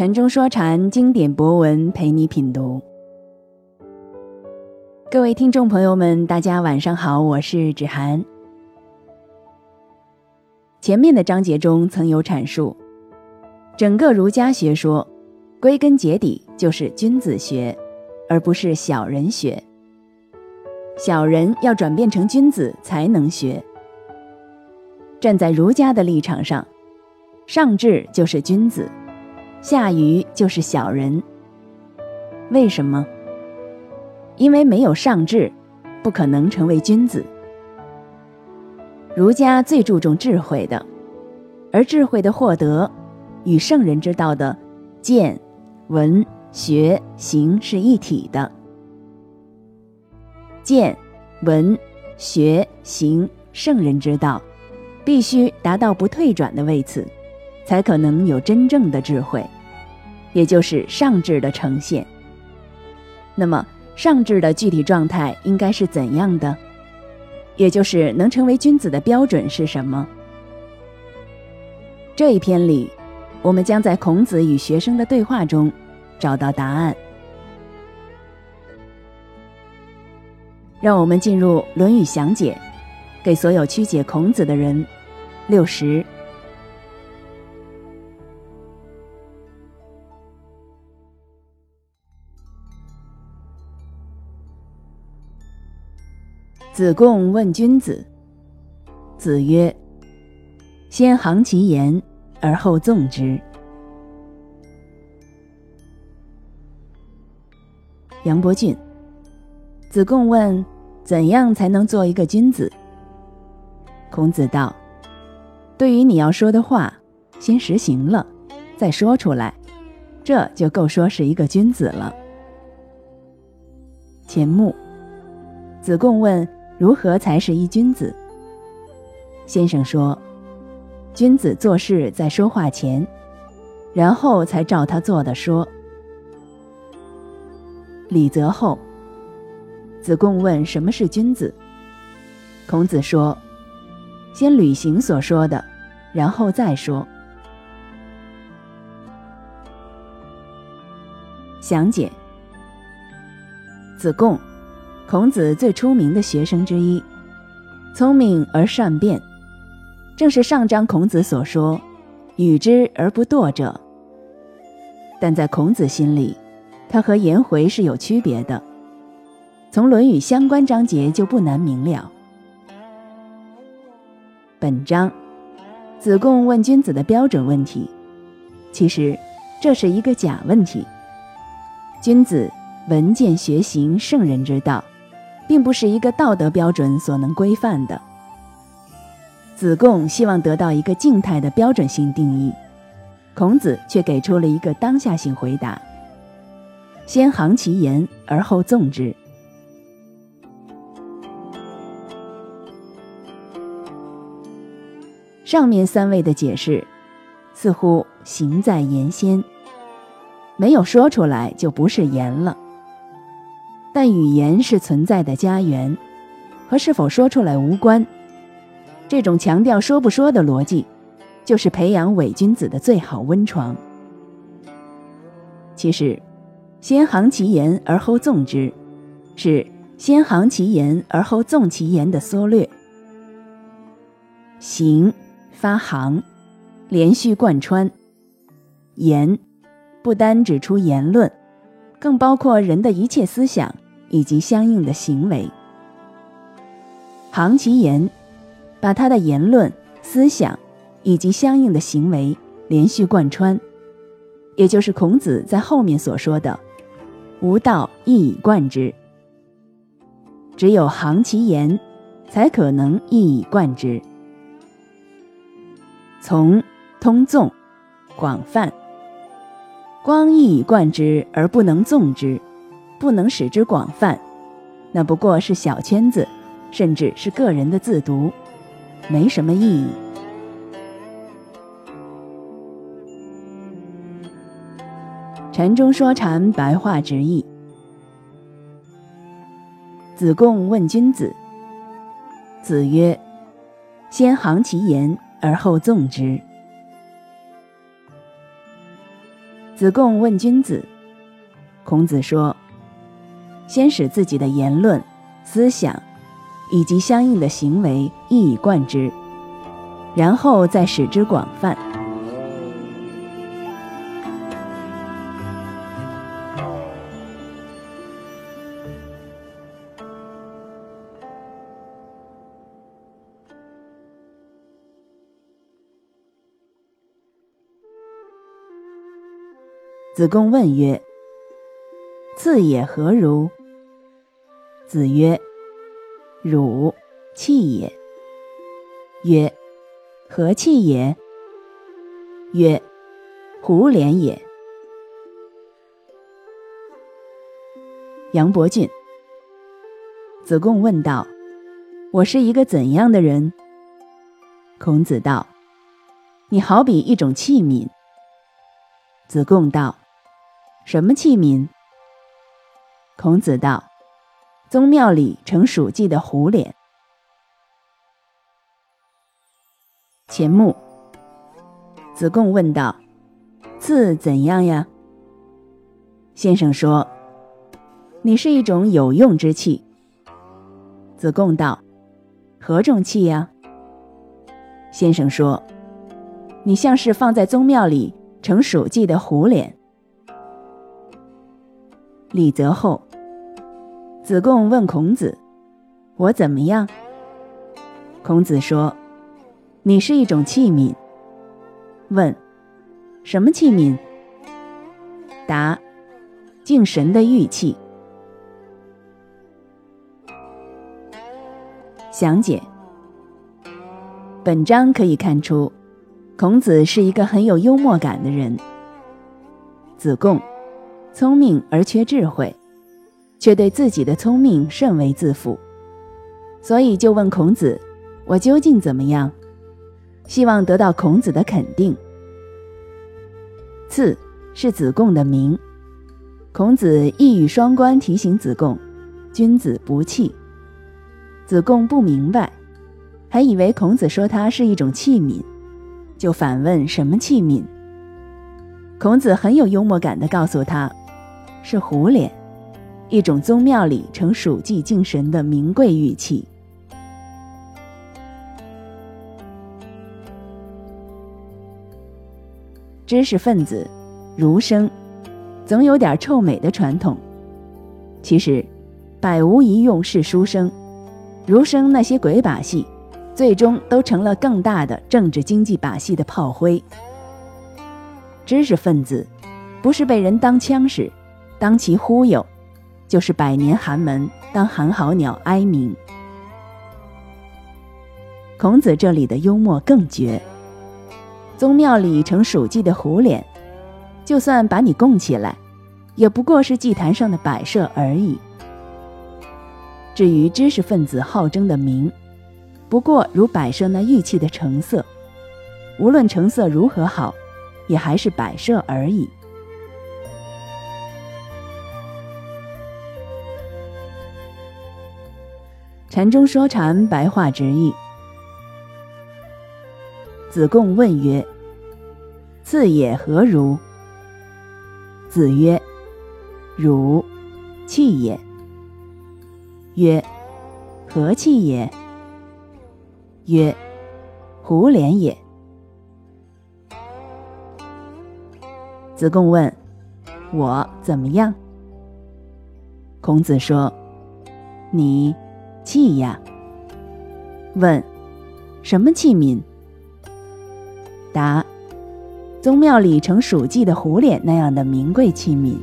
禅中说禅，经典博文陪你品读。各位听众朋友们，大家晚上好，我是芷涵。前面的章节中曾有阐述，整个儒家学说，归根结底就是君子学，而不是小人学。小人要转变成君子才能学。站在儒家的立场上，上至就是君子，下愚就是小人。为什么？因为没有上智，不可能成为君子。儒家最注重智慧的，而智慧的获得，与圣人之道的见、闻、学、行是一体的。见、闻、学、行，圣人之道，必须达到不退转的位次，才可能有真正的智慧，也就是上智的呈现。那么，上智的具体状态应该是怎样的？也就是能成为君子的标准是什么？这一篇里，我们将在孔子与学生的对话中找到答案。让我们进入《论语详解》，给所有曲解孔子的人。六十。子贡问君子。子曰：“先行其言，而后纵之。”杨伯峻。子贡问：“怎样才能做一个君子？”孔子道：“对于你要说的话，先实行了，再说出来，这就够说是一个君子了。”钱穆。子贡问。如何才是一君子？先生说：“君子做事在说话前，然后才照他做的说。”礼则后。子贡问：“什么是君子？”孔子说：“先履行所说的，然后再说。”详解：子贡。孔子最出名的学生之一，聪明而善辩，正是上章孔子所说“与之而不惰者”。但在孔子心里，他和颜回是有区别的。从《论语》相关章节就不难明了。本章，子贡问君子的标准问题，其实这是一个假问题。君子闻见学行圣人之道。并不是一个道德标准所能规范的。子贡希望得到一个静态的标准性定义，孔子却给出了一个当下性回答：先行其言，而后纵之。上面三位的解释，似乎行在言先，没有说出来就不是言了。但语言是存在的家园，和是否说出来无关。这种强调说不说的逻辑，就是培养伪君子的最好温床。其实，先行其言而后纵之，是先行其言而后纵其言的缩略。行发行，连续贯穿；言不单指出言论。更包括人的一切思想以及相应的行为。行其言，把他的言论、思想以及相应的行为连续贯穿，也就是孔子在后面所说的“无道一以贯之”。只有行其言，才可能一以贯之。从通纵，广泛。光一以贯之而不能纵之，不能使之广泛，那不过是小圈子，甚至是个人的自读，没什么意义。禅中说禅，白话直译。子贡问君子。子曰：“先行其言，而后纵之。”子贡问君子，孔子说：“先使自己的言论、思想以及相应的行为一以贯之，然后再使之广泛。”子贡问曰：“赐也何如？”子曰：“汝气也。”曰：“何气也？”曰：“胡连也。”杨伯峻。子贡问道：“我是一个怎样的人？”孔子道：“你好比一种器皿。”子贡道。什么器皿？孔子道：“宗庙里盛黍稷的壶脸。”钱穆。子贡问道：“字怎样呀？”先生说：“你是一种有用之器。”子贡道：“何种器呀？”先生说：“你像是放在宗庙里盛黍稷的壶脸。”李泽厚。子贡问孔子：“我怎么样？”孔子说：“你是一种器皿。”问：“什么器皿？”答：“敬神的玉器。”详解：本章可以看出，孔子是一个很有幽默感的人。子贡。聪明而缺智慧，却对自己的聪明甚为自负，所以就问孔子：“我究竟怎么样？”希望得到孔子的肯定。次是子贡的名，孔子一语双关提醒子贡：“君子不器。”子贡不明白，还以为孔子说他是一种器皿，就反问：“什么器皿？”孔子很有幽默感地告诉他。是壶脸，一种宗庙里呈黍稷敬神的名贵玉器。知识分子，儒生，总有点臭美的传统。其实，百无一用是书生，儒生那些鬼把戏，最终都成了更大的政治经济把戏的炮灰。知识分子，不是被人当枪使。当其忽悠，就是百年寒门；当寒号鸟哀鸣。孔子这里的幽默更绝。宗庙里盛黍稷的壶脸，就算把你供起来，也不过是祭坛上的摆设而已。至于知识分子好争的名，不过如摆设那玉器的成色，无论成色如何好，也还是摆设而已。禅中说禅，白话直译。子贡问曰：“次也何如？”子曰：“汝气也。”曰：“何气也？”曰：“胡连也。”子贡问：“我怎么样？”孔子说：“你。”祭呀？问，什么器皿？答，宗庙里盛属祭的壶脸那样的名贵器皿。